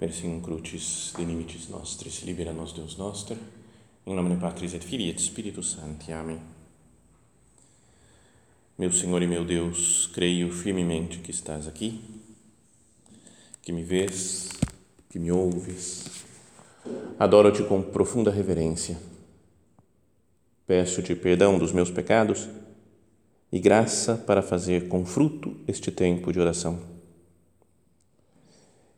Persim crucis de limites nostris, libera nos Deus noster, em nome de Patris et Filii et Spiritus Sancti. Amém. Meu Senhor e meu Deus, creio firmemente que estás aqui, que me vês, que me ouves. Adoro-te com profunda reverência. Peço-te perdão dos meus pecados e graça para fazer com fruto este tempo de oração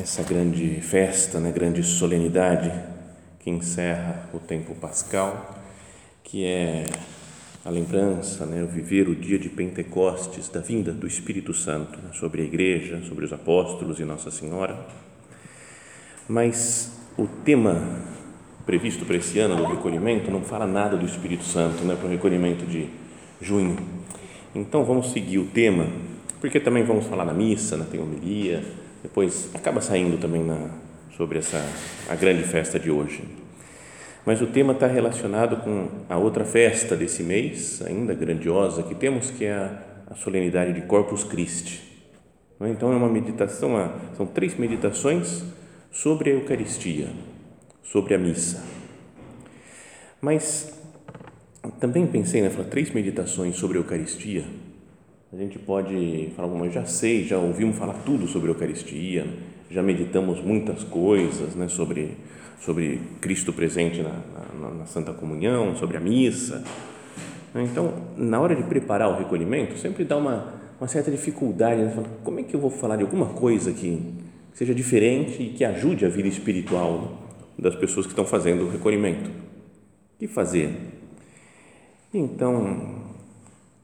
essa grande festa, né, grande solenidade que encerra o tempo pascal, que é a lembrança, né, o viver o dia de Pentecostes, da vinda do Espírito Santo né, sobre a igreja, sobre os apóstolos e Nossa Senhora. Mas o tema previsto para esse ano do recolhimento não fala nada do Espírito Santo, né, para o recolhimento de junho. Então vamos seguir o tema, porque também vamos falar na missa, na teomelia, depois acaba saindo também na, sobre essa a grande festa de hoje. Mas o tema está relacionado com a outra festa desse mês, ainda grandiosa, que temos, que é a, a solenidade de Corpus Christi. Então é uma meditação, são três meditações sobre a Eucaristia, sobre a missa. Mas também pensei, né, três meditações sobre a Eucaristia a gente pode falar, eu já sei, já ouvimos falar tudo sobre a Eucaristia, já meditamos muitas coisas né, sobre, sobre Cristo presente na, na, na Santa Comunhão, sobre a missa. Então, na hora de preparar o recolhimento, sempre dá uma, uma certa dificuldade, né? como é que eu vou falar de alguma coisa que seja diferente e que ajude a vida espiritual das pessoas que estão fazendo o recolhimento? O que fazer? Então,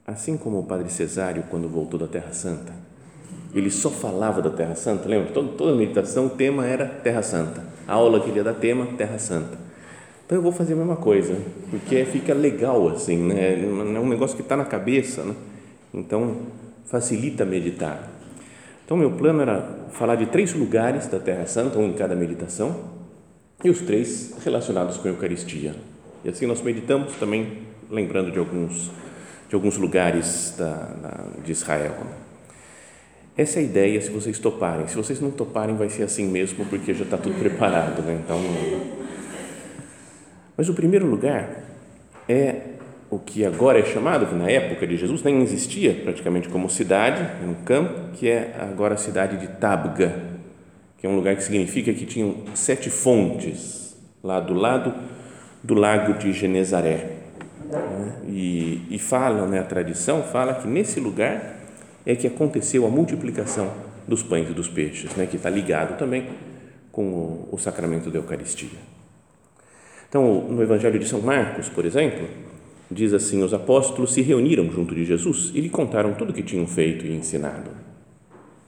Assim como o Padre Cesário, quando voltou da Terra Santa, ele só falava da Terra Santa, lembra? Toda, toda meditação, o tema era Terra Santa. A aula que ele ia dar, tema, Terra Santa. Então eu vou fazer a mesma coisa, porque fica legal assim, né? É um negócio que está na cabeça, né? Então facilita meditar. Então meu plano era falar de três lugares da Terra Santa, um em cada meditação, e os três relacionados com a Eucaristia. E assim nós meditamos também, lembrando de alguns de alguns lugares da, da, de Israel. Essa é a ideia, se vocês toparem. Se vocês não toparem, vai ser assim mesmo, porque já está tudo preparado. Né? Então, mas o primeiro lugar é o que agora é chamado, que na época de Jesus nem existia praticamente como cidade, um campo, que é agora a cidade de Tabga, que é um lugar que significa que tinham sete fontes lá do lado do lago de Genezaré. Né? E, e fala, né, a tradição fala que nesse lugar é que aconteceu a multiplicação dos pães e dos peixes, né, que está ligado também com o, o sacramento da Eucaristia. Então, no Evangelho de São Marcos, por exemplo, diz assim: os apóstolos se reuniram junto de Jesus e lhe contaram tudo o que tinham feito e ensinado.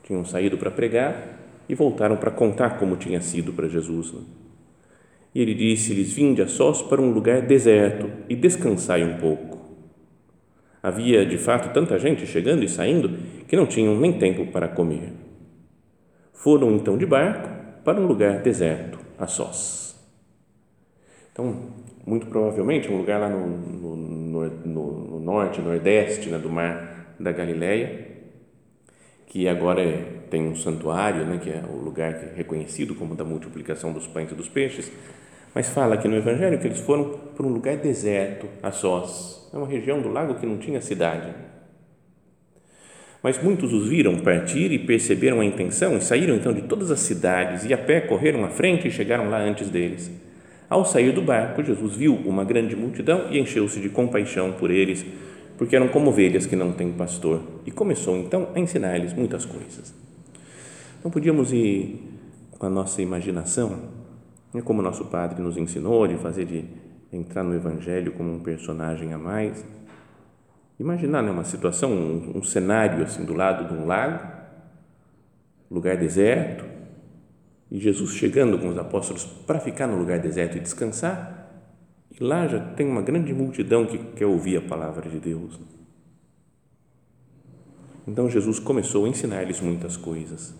Tinham saído para pregar e voltaram para contar como tinha sido para Jesus. Né? E ele disse-lhes: Vinde a sós para um lugar deserto e descansai um pouco. Havia, de fato, tanta gente chegando e saindo que não tinham nem tempo para comer. Foram então de barco para um lugar deserto, a sós. Então, muito provavelmente, um lugar lá no, no, no, no norte, nordeste né, do mar da Galileia, que agora é, tem um santuário, né, que é o lugar reconhecido como da multiplicação dos pães e dos peixes, mas fala aqui no Evangelho que eles foram para um lugar deserto, a sós, é uma região do lago que não tinha cidade. Mas muitos os viram partir e perceberam a intenção e saíram então de todas as cidades e a pé correram à frente e chegaram lá antes deles. Ao sair do barco, Jesus viu uma grande multidão e encheu-se de compaixão por eles, porque eram como ovelhas que não têm pastor, e começou então a ensinar-lhes muitas coisas. Então podíamos ir com a nossa imaginação como nosso padre nos ensinou de fazer de entrar no evangelho como um personagem a mais. Imaginar né, uma situação, um, um cenário assim do lado de um lago, lugar deserto, E Jesus chegando com os apóstolos para ficar no lugar deserto e descansar, e lá já tem uma grande multidão que quer ouvir a palavra de Deus. Então Jesus começou a ensinar-lhes muitas coisas.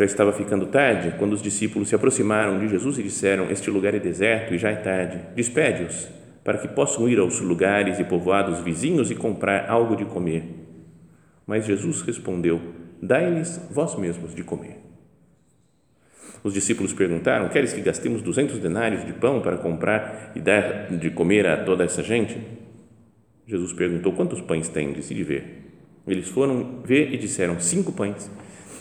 Já estava ficando tarde quando os discípulos se aproximaram de Jesus e disseram: Este lugar é deserto e já é tarde. Despede-os para que possam ir aos lugares e povoados vizinhos e comprar algo de comer. Mas Jesus respondeu: Dai-lhes vós mesmos de comer. Os discípulos perguntaram: Queres que gastemos duzentos denários de pão para comprar e dar de comer a toda essa gente? Jesus perguntou: Quantos pães tendes? E de ver. Eles foram ver e disseram: Cinco pães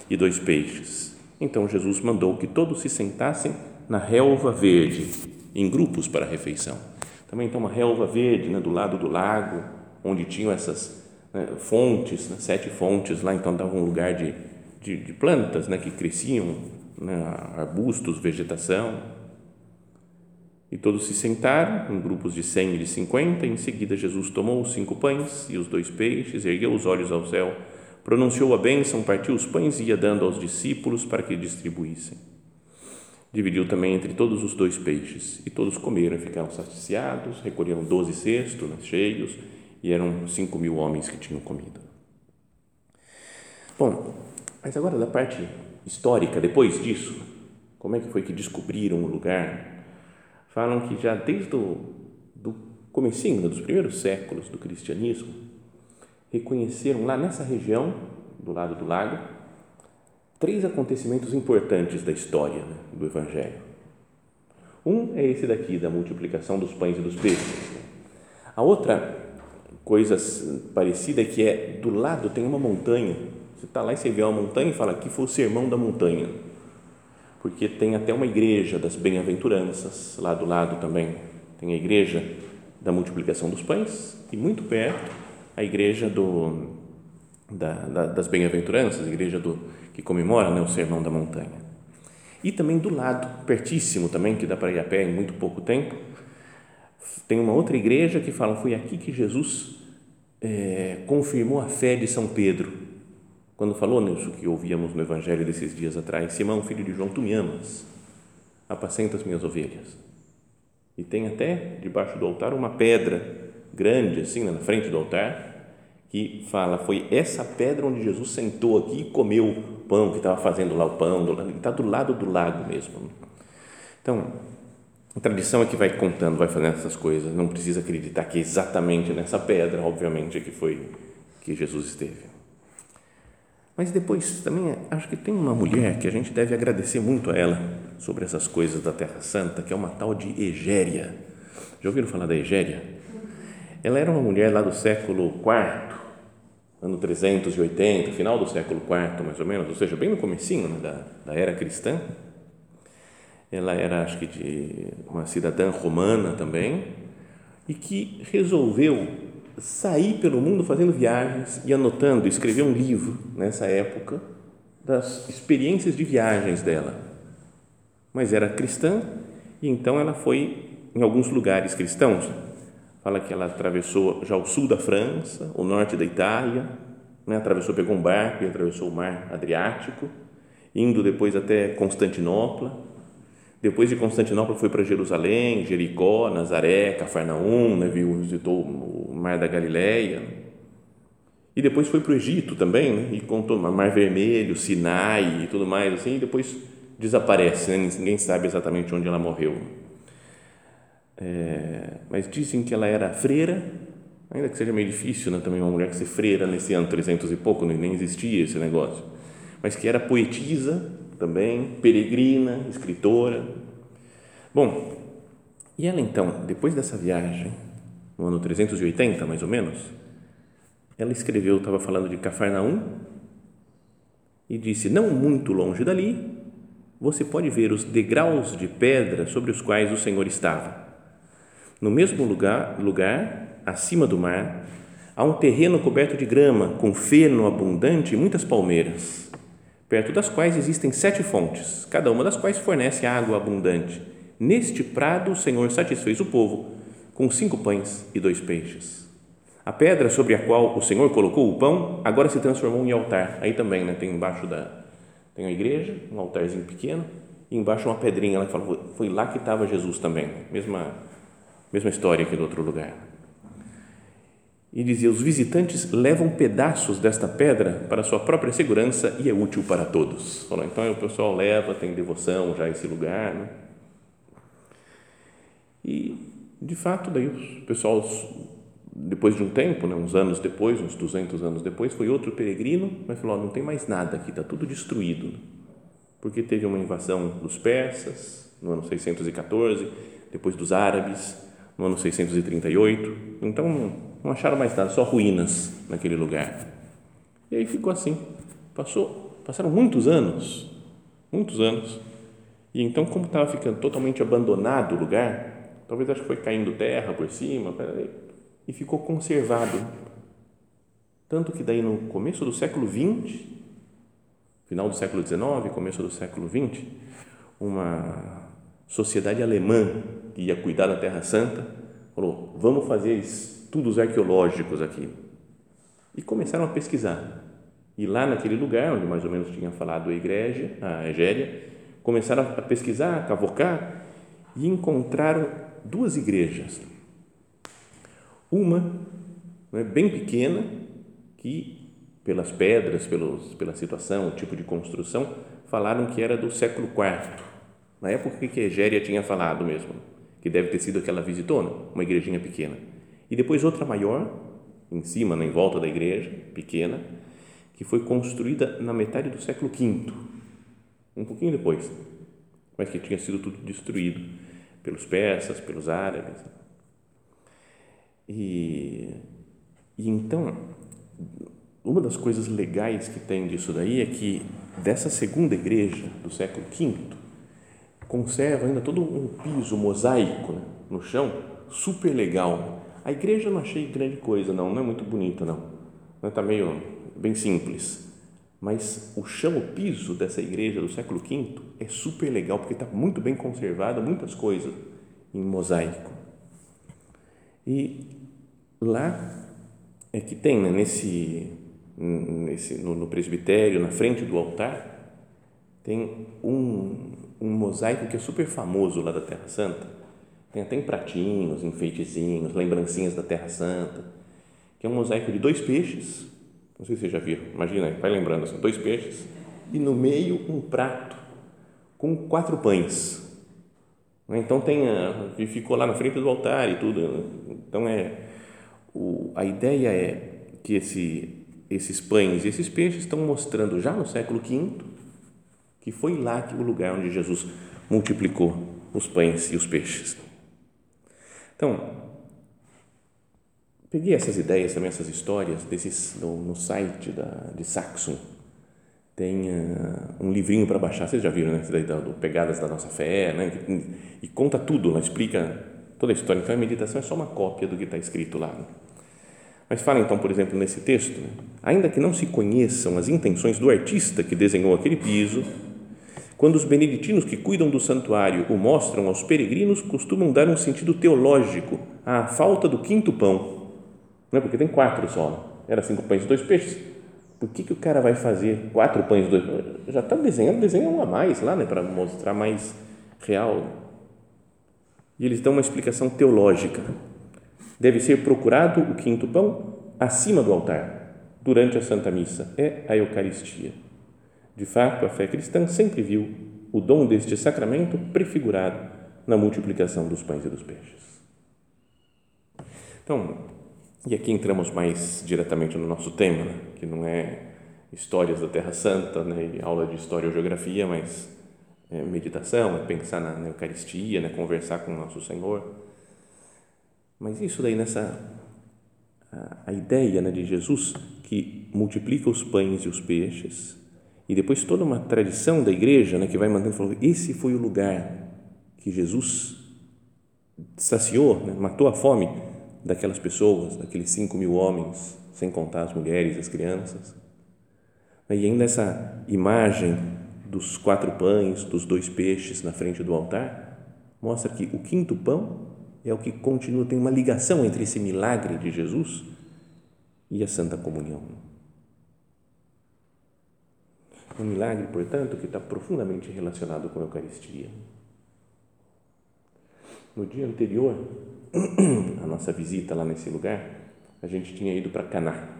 e dois peixes. Então Jesus mandou que todos se sentassem na relva verde, em grupos para a refeição. Também então uma relva verde né, do lado do lago, onde tinham essas né, fontes, né, sete fontes lá, então dava um lugar de, de, de plantas né, que cresciam, né, arbustos, vegetação. E todos se sentaram em grupos de cem e de cinquenta. Em seguida, Jesus tomou os cinco pães e os dois peixes, ergueu os olhos ao céu, pronunciou a bênção, partiu os pães e ia dando aos discípulos para que distribuíssem. Dividiu também entre todos os dois peixes, e todos comeram e ficaram saciados, recolheram doze cestos né, cheios, e eram cinco mil homens que tinham comido. Bom, mas agora da parte histórica, depois disso, como é que foi que descobriram o lugar falam que já desde o do comecinho, dos primeiros séculos do cristianismo, reconheceram lá nessa região, do lado do lago, três acontecimentos importantes da história né, do Evangelho. Um é esse daqui, da multiplicação dos pães e dos peixes. A outra coisa parecida é que é do lado tem uma montanha. Você está lá e você vê uma montanha e fala que foi o sermão da montanha porque tem até uma igreja das bem-aventuranças lá do lado também. Tem a igreja da multiplicação dos pães e muito perto a igreja do, da, da, das bem-aventuranças, a igreja do, que comemora né, o sermão da montanha. E também do lado, pertíssimo também, que dá para ir a pé em muito pouco tempo, tem uma outra igreja que fala, foi aqui que Jesus é, confirmou a fé de São Pedro quando falou nisso que ouvíamos no Evangelho desses dias atrás, Simão, filho de João, tu me amas, apacenta as minhas ovelhas. E tem até debaixo do altar uma pedra grande, assim, na frente do altar, que fala, foi essa pedra onde Jesus sentou aqui e comeu o pão, que estava fazendo lá o pão, está do lado do lago mesmo. Então, a tradição é que vai contando, vai fazendo essas coisas, não precisa acreditar que é exatamente nessa pedra, obviamente, que foi que Jesus esteve. Mas depois também acho que tem uma mulher que a gente deve agradecer muito a ela sobre essas coisas da Terra Santa, que é uma tal de Egéria. Já ouviram falar da Egéria? Ela era uma mulher lá do século IV, ano 380, final do século IV, mais ou menos, ou seja, bem no comecinho né, da, da era cristã. Ela era, acho que, de uma cidadã romana também, e que resolveu sair pelo mundo fazendo viagens e anotando, escrever um livro nessa época das experiências de viagens dela. Mas era cristã e então ela foi em alguns lugares cristãos. Fala que ela atravessou já o sul da França, o norte da Itália, né? atravessou, pegou um barco e atravessou o mar Adriático, indo depois até Constantinopla depois de Constantinopla foi para Jerusalém, Jericó, Nazaré, Cafarnaum, né, visitou o Mar da Galileia. E depois foi para o Egito também, né, e contou Mar Vermelho, Sinai e tudo mais assim, e depois desaparece, né, ninguém sabe exatamente onde ela morreu. É, mas dizem que ela era freira, ainda que seja meio difícil, né, também uma mulher que ser freira nesse ano 300 e pouco, nem existia esse negócio, mas que era poetisa também, peregrina, escritora. Bom, e ela então, depois dessa viagem, no ano 380 mais ou menos, ela escreveu, estava falando de Cafarnaum, e disse: Não muito longe dali, você pode ver os degraus de pedra sobre os quais o Senhor estava. No mesmo lugar, lugar acima do mar, há um terreno coberto de grama, com feno abundante e muitas palmeiras perto das quais existem sete fontes, cada uma das quais fornece água abundante. Neste prado, o Senhor satisfez o povo com cinco pães e dois peixes. A pedra sobre a qual o Senhor colocou o pão agora se transformou em altar. Aí também, né, tem embaixo da Tem a igreja, um altarzinho pequeno, e embaixo uma pedrinha. Ela fala, foi lá que estava Jesus também. Mesma, mesma história que do outro lugar. E dizia: os visitantes levam pedaços desta pedra para sua própria segurança e é útil para todos. Falou, então o pessoal leva, tem devoção já a esse lugar. Né? E, de fato, daí o pessoal, depois de um tempo, né, uns anos depois, uns 200 anos depois, foi outro peregrino, mas falou: não tem mais nada aqui, está tudo destruído. Porque teve uma invasão dos persas no ano 614, depois dos árabes no ano 638. Então não acharam mais nada, só ruínas naquele lugar. E aí ficou assim. Passou, passaram muitos anos, muitos anos. E então, como estava ficando totalmente abandonado o lugar, talvez acho que foi caindo terra por cima, e ficou conservado. Tanto que daí no começo do século XX, final do século XIX, começo do século XX, uma sociedade alemã que ia cuidar da Terra Santa falou: vamos fazer estudos arqueológicos aqui. E começaram a pesquisar. E lá naquele lugar, onde mais ou menos tinha falado a igreja, a Egéria, começaram a pesquisar, a cavocar e encontraram duas igrejas. Uma né, bem pequena, que pelas pedras, pelos, pela situação, o tipo de construção, falaram que era do século IV. Na época que Egéria tinha falado mesmo, que deve ter sido aquela visitona, uma igrejinha pequena. E depois outra maior, em cima, em volta da igreja, pequena, que foi construída na metade do século V, um pouquinho depois, mas que tinha sido tudo destruído pelos persas, pelos árabes. E, e então, uma das coisas legais que tem disso daí é que dessa segunda igreja do século V conserva ainda todo um piso mosaico né, no chão, super legal. A igreja eu não achei grande coisa, não, não é muito bonita, não. Está meio bem simples. Mas o chão, o piso dessa igreja do século V é super legal, porque está muito bem conservado, muitas coisas em mosaico. E lá é que tem, né, nesse nesse, no, no, presbitério, na frente do altar, tem um, um mosaico que é super famoso lá da Terra Santa. Tem até em pratinhos, enfeitezinhos, lembrancinhas da Terra Santa, que é um mosaico de dois peixes. Não sei se vocês já viram, imagina vai lembrando assim, dois peixes e no meio um prato com quatro pães. Então tem a, ficou lá na frente do altar e tudo. Então é o, a ideia é que esse esses pães e esses peixes estão mostrando já no século V que foi lá que o lugar onde Jesus multiplicou os pães e os peixes. Então, peguei essas ideias também, essas histórias desses no, no site da, de Saxon. Tem uh, um livrinho para baixar, vocês já viram, né? Do Pegadas da Nossa Fé, né? E, e conta tudo, né? explica toda a história. Então, a meditação é só uma cópia do que está escrito lá. Né? Mas fala então, por exemplo, nesse texto, né? ainda que não se conheçam as intenções do artista que desenhou aquele piso, quando os beneditinos que cuidam do santuário o mostram aos peregrinos, costumam dar um sentido teológico à falta do quinto pão. Não é porque tem quatro só. Era cinco pães e dois peixes. Por que, que o cara vai fazer quatro pães e dois Já está desenhando, desenha um a mais lá, né, para mostrar mais real. E eles dão uma explicação teológica deve ser procurado o quinto pão acima do altar, durante a Santa Missa, é a Eucaristia. De fato, a fé cristã sempre viu o dom deste sacramento prefigurado na multiplicação dos pães e dos peixes. Então, e aqui entramos mais diretamente no nosso tema, né? que não é histórias da Terra Santa, né? e aula de história ou geografia, mas é meditação, é pensar na, na Eucaristia, né? conversar com o nosso Senhor mas isso daí nessa a, a ideia né, de Jesus que multiplica os pães e os peixes e depois toda uma tradição da igreja né, que vai mantendo falando esse foi o lugar que Jesus saciou, né, matou a fome daquelas pessoas, daqueles cinco mil homens, sem contar as mulheres, as crianças. E ainda essa imagem dos quatro pães, dos dois peixes na frente do altar, mostra que o quinto pão é o que continua, tem uma ligação entre esse milagre de Jesus e a Santa Comunhão. Um milagre, portanto, que está profundamente relacionado com a Eucaristia. No dia anterior, a nossa visita lá nesse lugar, a gente tinha ido para Caná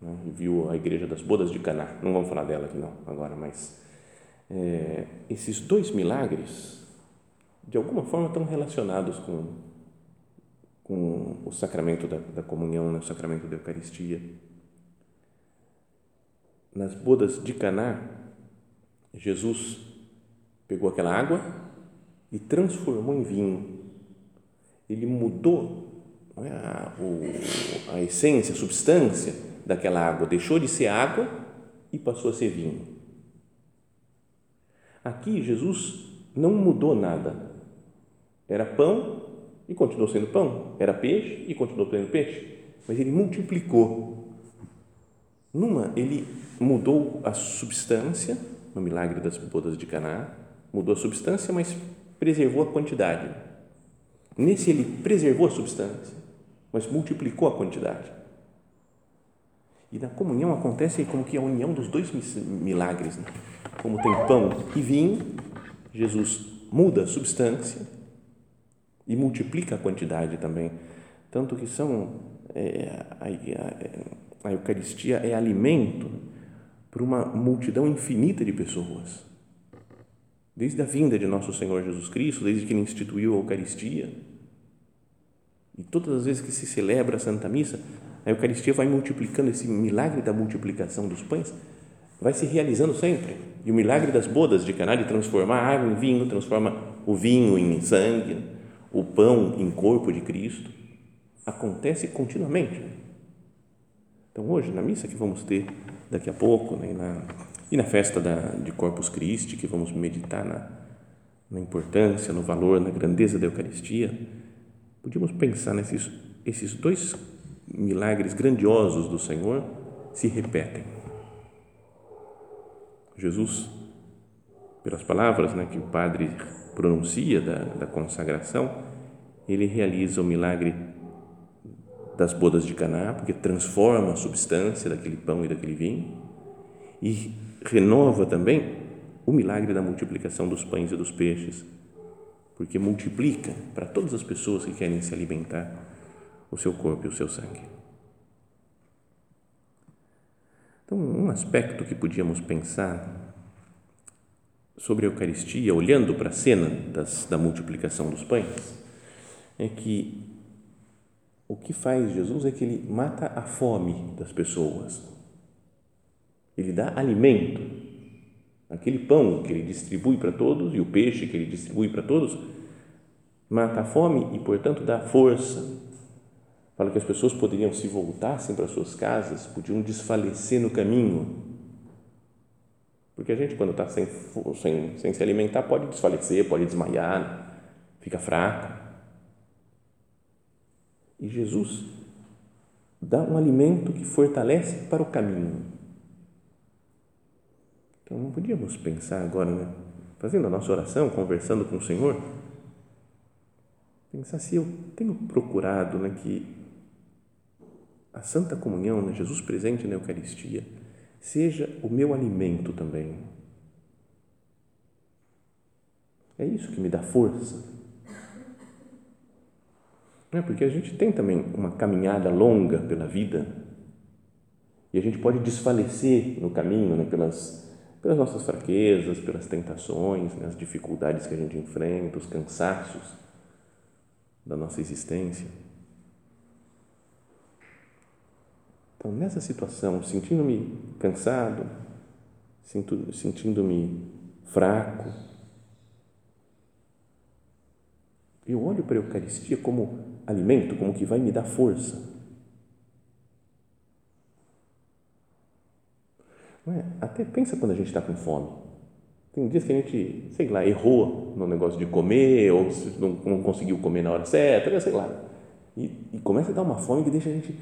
né, e viu a igreja das bodas de Caná. Não vamos falar dela aqui não agora, mas é, esses dois milagres de alguma forma estão relacionados com, com o sacramento da, da comunhão, né, o sacramento da Eucaristia. Nas bodas de Caná, Jesus pegou aquela água e transformou em vinho. Ele mudou é, a, a essência, a substância daquela água, deixou de ser água e passou a ser vinho. Aqui Jesus não mudou nada. Era pão e continuou sendo pão. Era peixe e continuou sendo peixe. Mas ele multiplicou. Numa, ele mudou a substância, no milagre das bodas de Caná, mudou a substância, mas preservou a quantidade. Nesse ele preservou a substância, mas multiplicou a quantidade. E na comunhão acontece como que a união dos dois milagres. Né? Como tem pão e vinho, Jesus muda a substância e multiplica a quantidade também. Tanto que são é, a, a, a Eucaristia é alimento para uma multidão infinita de pessoas. Desde a vinda de nosso Senhor Jesus Cristo, desde que ele instituiu a Eucaristia, e todas as vezes que se celebra a Santa Missa, a Eucaristia vai multiplicando esse milagre da multiplicação dos pães, vai se realizando sempre. E o milagre das bodas de Caná de transformar a água em vinho, transforma o vinho em sangue, o pão em corpo de Cristo, acontece continuamente. Então, hoje, na missa que vamos ter daqui a pouco, né, na, e na festa da, de Corpus Christi, que vamos meditar na, na importância, no valor, na grandeza da Eucaristia, podíamos pensar nesses esses dois milagres grandiosos do Senhor se repetem. Jesus, pelas palavras né, que o Padre pronuncia da, da consagração, ele realiza o milagre das bodas de Caná, porque transforma a substância daquele pão e daquele vinho e renova também o milagre da multiplicação dos pães e dos peixes, porque multiplica para todas as pessoas que querem se alimentar o seu corpo e o seu sangue. Então, um aspecto que podíamos pensar sobre a Eucaristia, olhando para a cena das, da multiplicação dos pães, é que o que faz Jesus é que ele mata a fome das pessoas. Ele dá alimento. Aquele pão que ele distribui para todos e o peixe que ele distribui para todos mata a fome e, portanto, dá força. Fala que as pessoas poderiam se voltassem para suas casas, podiam desfalecer no caminho. Porque a gente, quando está sem, sem, sem se alimentar, pode desfalecer, pode desmaiar, fica fraco. E Jesus dá um alimento que fortalece para o caminho. Então, não podíamos pensar agora, né? fazendo a nossa oração, conversando com o Senhor, pensar se eu tenho procurado né, que a Santa Comunhão, né, Jesus presente na Eucaristia, seja o meu alimento também. É isso que me dá força é? Porque a gente tem também uma caminhada longa pela vida e a gente pode desfalecer no caminho né? pelas, pelas nossas fraquezas, pelas tentações, né? as dificuldades que a gente enfrenta, os cansaços da nossa existência. Então, nessa situação, sentindo-me cansado, sentindo-me fraco, eu olho para a Eucaristia como alimento, como que vai me dar força. É? Até pensa quando a gente está com fome. Tem dias que a gente, sei lá, errou no negócio de comer, ou não, não conseguiu comer na hora certa, sei lá. E, e, começa a dar uma fome que deixa a gente.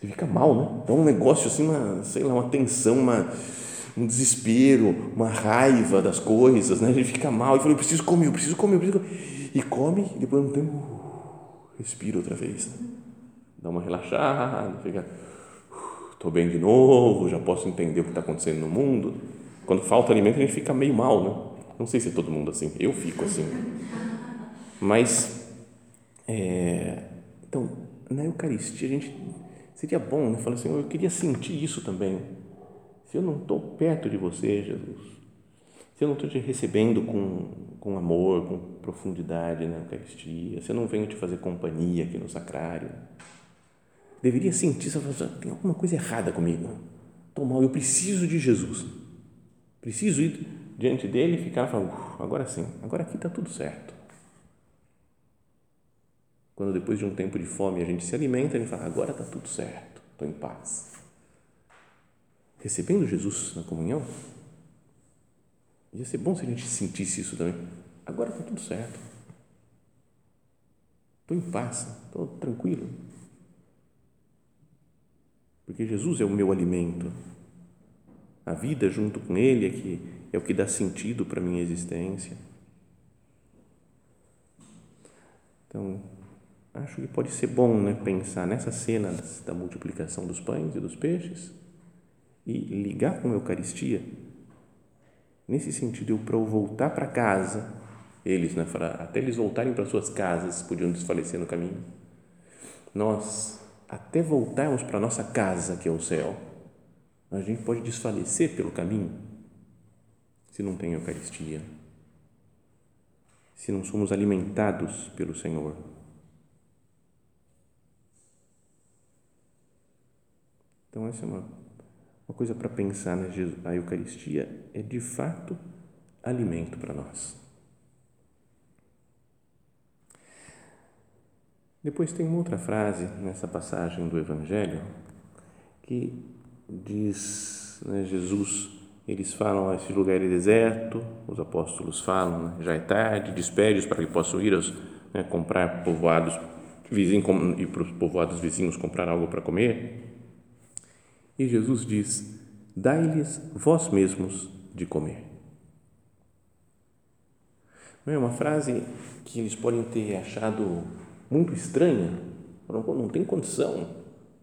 Você fica mal, né? Então, um negócio assim, uma, sei lá, uma tensão, uma, um desespero, uma raiva das coisas, né? A gente fica mal e fala, eu preciso comer, eu preciso comer, eu preciso comer. E come, e depois de um tempo respira outra vez, dá uma relaxada, fica, estou bem de novo, já posso entender o que está acontecendo no mundo. Quando falta alimento, a gente fica meio mal, né? Não sei se é todo mundo assim, eu fico assim. Mas, é, então, na Eucaristia, a gente seria bom, né? Falar assim, eu queria sentir isso também. Se eu não estou perto de você, Jesus, se eu não estou te recebendo com, com amor, com profundidade na Eucaristia, se eu não venho te fazer companhia aqui no sacrário, deveria sentir, você tem alguma coisa errada comigo. Estou mal, eu preciso de Jesus. Preciso ir diante dele e ficar falando, agora sim, agora aqui está tudo certo. Quando depois de um tempo de fome a gente se alimenta, a gente fala, agora está tudo certo, estou em paz. Recebendo Jesus na comunhão, ia ser bom se a gente sentisse isso também. Agora está tudo certo. Estou em paz, estou tranquilo. Porque Jesus é o meu alimento. A vida junto com Ele é que é o que dá sentido para a minha existência. Então, acho que pode ser bom né, pensar nessas cenas da multiplicação dos pães e dos peixes e ligar com a Eucaristia. Nesse sentido, eu para eu voltar para casa, eles, né, até eles voltarem para suas casas, podiam desfalecer no caminho. Nós, até voltarmos para nossa casa, que é o céu, a gente pode desfalecer pelo caminho se não tem Eucaristia, se não somos alimentados pelo Senhor. Então, essa é uma, uma coisa para pensar, né? A Eucaristia é de fato alimento para nós. Depois tem uma outra frase nessa passagem do Evangelho que diz, né, Jesus eles falam a esse lugar é deserto, os apóstolos falam, né? já é tarde, despede-os para que possam ir aos, né, comprar povoados vizinhos e para os povoados vizinhos comprar algo para comer. E Jesus diz: Dai-lhes vós mesmos de comer. É uma frase que eles podem ter achado muito estranha. Não, tem condição.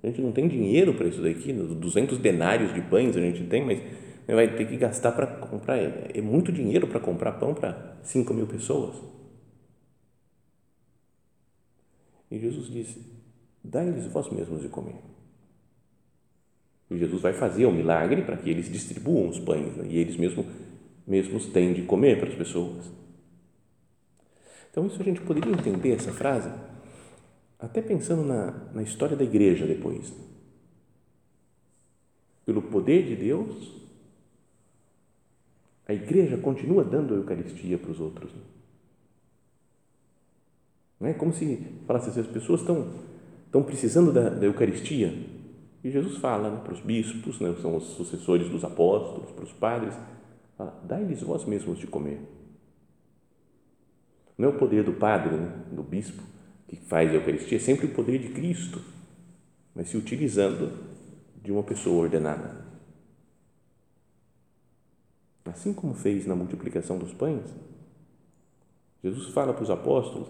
A gente não tem dinheiro para isso daqui. 200 denários de pães a gente tem, mas vai ter que gastar para comprar. É, é muito dinheiro para comprar pão para 5 mil pessoas. E Jesus disse: Dai-lhes vós mesmos de comer. Jesus vai fazer o milagre para que eles distribuam os pães né? e eles mesmos, mesmos têm de comer para as pessoas. Então, isso a gente poderia entender essa frase até pensando na, na história da igreja depois. Pelo poder de Deus, a igreja continua dando a Eucaristia para os outros. Não é como se falasse assim, as pessoas estão, estão precisando da, da Eucaristia. E Jesus fala né, para os bispos, né, que são os sucessores dos apóstolos, para os padres, dai-lhes vós mesmos de comer. Não é o poder do padre, né, do bispo, que faz a Eucaristia, é sempre o poder de Cristo, mas se utilizando de uma pessoa ordenada. Assim como fez na multiplicação dos pães, Jesus fala para os apóstolos: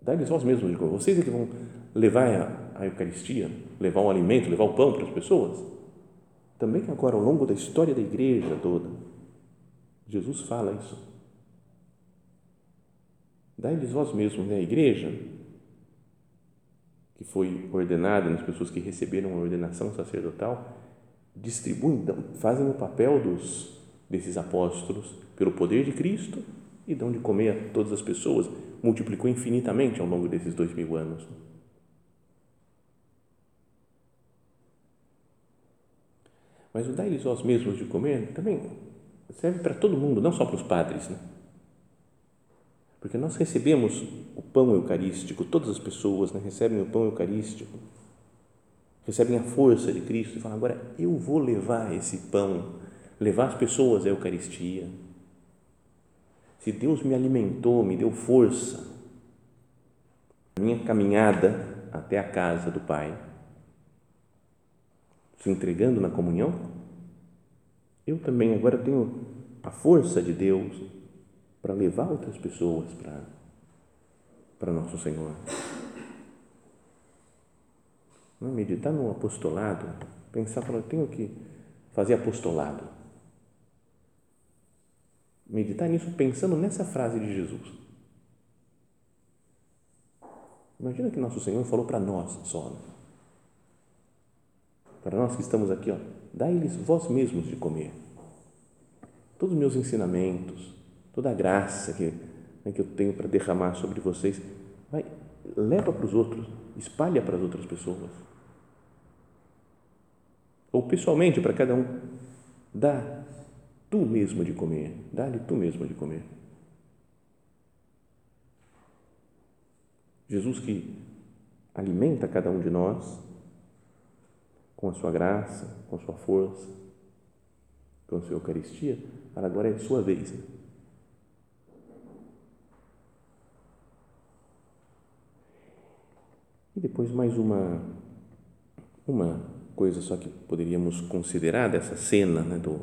dá-lhes vós mesmos de comer. Vocês é que vão levar a, a Eucaristia, levar o alimento, levar o pão para as pessoas. Também agora, ao longo da história da igreja toda, Jesus fala isso. Dai-lhes vós mesmos, né? a igreja, que foi ordenada nas pessoas que receberam a ordenação sacerdotal, distribuem, fazem o papel dos desses apóstolos pelo poder de Cristo e dão de comer a todas as pessoas, multiplicou infinitamente ao longo desses dois mil anos. Mas o dar-lhes aos mesmos de comer também serve para todo mundo, não só para os padres. Né? Porque nós recebemos o pão eucarístico, todas as pessoas né, recebem o pão eucarístico, recebem a força de Cristo e falam: agora eu vou levar esse pão levar as pessoas à Eucaristia. Se Deus me alimentou, me deu força, minha caminhada até a casa do Pai, se entregando na comunhão, eu também agora tenho a força de Deus para levar outras pessoas para, para Nosso Senhor. Meditar no apostolado Pensar, falar, eu tenho que fazer apostolado. Meditar nisso pensando nessa frase de Jesus. Imagina que nosso Senhor falou para nós só. Para nós que estamos aqui, ó, dai-lhes vós mesmos de comer. Todos os meus ensinamentos, toda a graça que, né, que eu tenho para derramar sobre vocês, vai, leva para os outros, espalha para as outras pessoas. Ou pessoalmente para cada um, dá tu mesmo de comer, dá-lhe tu mesmo de comer. Jesus que alimenta cada um de nós com a sua graça, com a sua força, com a sua Eucaristia, agora é sua vez. E depois mais uma uma coisa só que poderíamos considerar dessa cena, né, do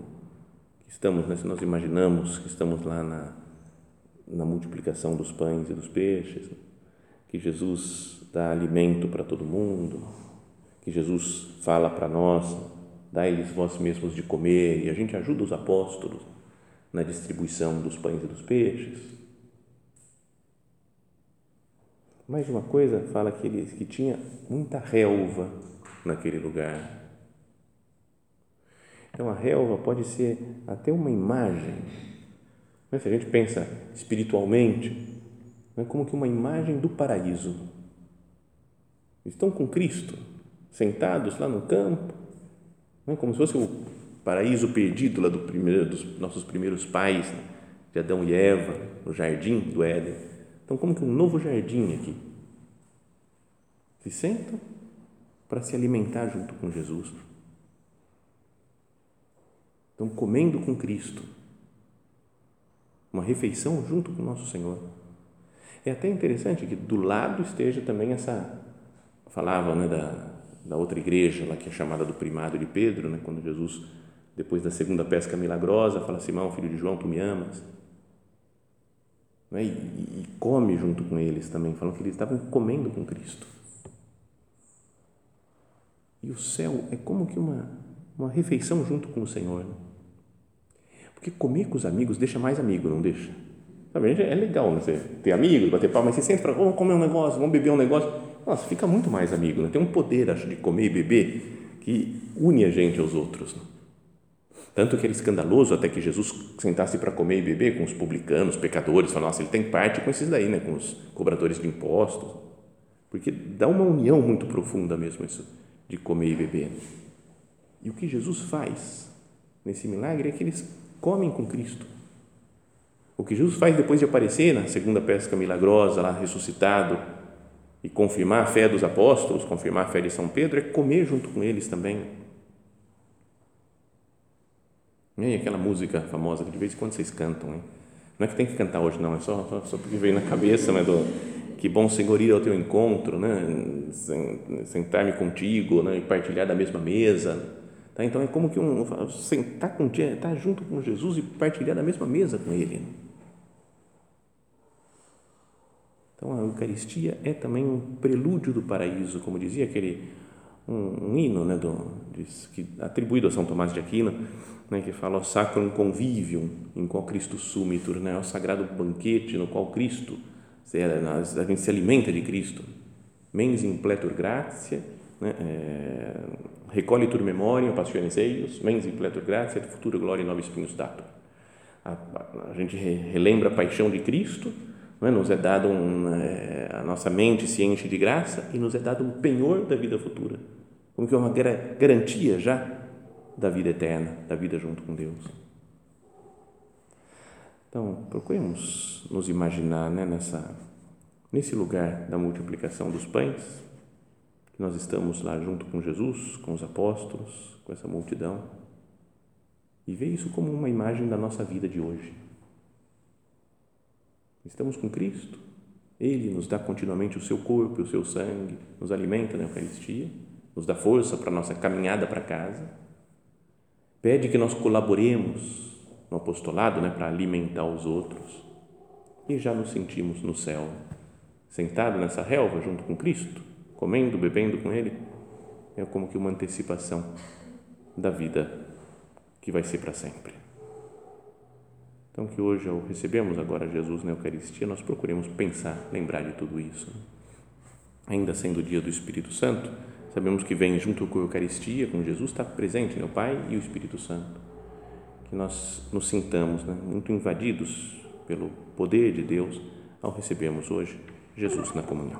que estamos, né, se nós imaginamos que estamos lá na, na multiplicação dos pães e dos peixes, que Jesus dá alimento para todo mundo, que Jesus fala para nós, dai-lhes vós mesmos de comer, e a gente ajuda os apóstolos na distribuição dos pães e dos peixes. Mais uma coisa fala que ele que tinha muita relva naquele lugar. Então a relva pode ser até uma imagem. Né? Se a gente pensa espiritualmente, é como que uma imagem do paraíso. Estão com Cristo, sentados lá no campo, é como se fosse o paraíso perdido lá do primeiro, dos nossos primeiros pais, né? de Adão e Eva, no jardim do Éden. Então, como que um novo jardim aqui. Se sentam para se alimentar junto com Jesus. Estão comendo com Cristo. Uma refeição junto com nosso Senhor. É até interessante que do lado esteja também essa, falava né, da, da outra igreja, lá que é chamada do primado de Pedro, né, quando Jesus, depois da segunda pesca milagrosa, fala: Simão, filho de João, tu me amas? Né, e, e come junto com eles também, falam que eles estavam comendo com Cristo. E o céu é como que uma, uma refeição junto com o Senhor. Né? Porque comer com os amigos deixa mais amigo, não deixa? É legal né? você ter amigos, bater palma, mas você senta para vamos comer um negócio, vamos beber um negócio. Nossa, fica muito mais amigo. Né? Tem um poder, acho, de comer e beber que une a gente aos outros. Né? Tanto que era escandaloso até que Jesus sentasse para comer e beber com os publicanos, pecadores. Falaram, nossa, ele tem parte com esses daí, né? com os cobradores de impostos. Porque dá uma união muito profunda mesmo isso de comer e beber. E o que Jesus faz nesse milagre é que eles comem com Cristo o que Jesus faz depois de aparecer na segunda pesca milagrosa, lá ressuscitado, e confirmar a fé dos apóstolos, confirmar a fé de São Pedro, é comer junto com eles também. E aquela música famosa que de vez em quando vocês cantam, hein? Não é que tem que cantar hoje, não, é só, só, só porque veio na cabeça, né, do, que bom Senhor ir ao teu encontro, né, sentar-me contigo, né, e partilhar da mesma mesa. Tá? Então é como que um sentar com estar junto com Jesus e partilhar da mesma mesa com Ele. Né? Então, a Eucaristia é também um prelúdio do paraíso, como dizia aquele um, um hino né, do, que, atribuído a São Tomás de Aquino, né, que fala o sacrum convivium in qual Cristo sumitur, né, o sagrado banquete no qual Cristo, a gente se alimenta de Cristo. Mens impletur gratia, né, é, recollitur memoriam passiones eius, mens impletur gratia, futura glória nobis spinus datur. A, a, a gente relembra a paixão de Cristo, é? Nos é dado um, é, a nossa mente se enche de graça e nos é dado um penhor da vida futura, como que é uma garantia já da vida eterna, da vida junto com Deus. Então, procuremos nos imaginar né, nessa, nesse lugar da multiplicação dos pães, que nós estamos lá junto com Jesus, com os apóstolos, com essa multidão, e ver isso como uma imagem da nossa vida de hoje Estamos com Cristo. Ele nos dá continuamente o seu corpo o seu sangue, nos alimenta na Eucaristia, nos dá força para a nossa caminhada para casa. Pede que nós colaboremos no apostolado né, para alimentar os outros. E já nos sentimos no céu, sentado nessa relva junto com Cristo, comendo, bebendo com Ele. É como que uma antecipação da vida que vai ser para sempre. Então, que hoje, ao recebermos agora Jesus na Eucaristia, nós procuremos pensar, lembrar de tudo isso. Ainda sendo o dia do Espírito Santo, sabemos que vem junto com a Eucaristia, com Jesus, está presente no Pai e o Espírito Santo. Que nós nos sintamos né, muito invadidos pelo poder de Deus ao recebermos hoje Jesus na comunhão.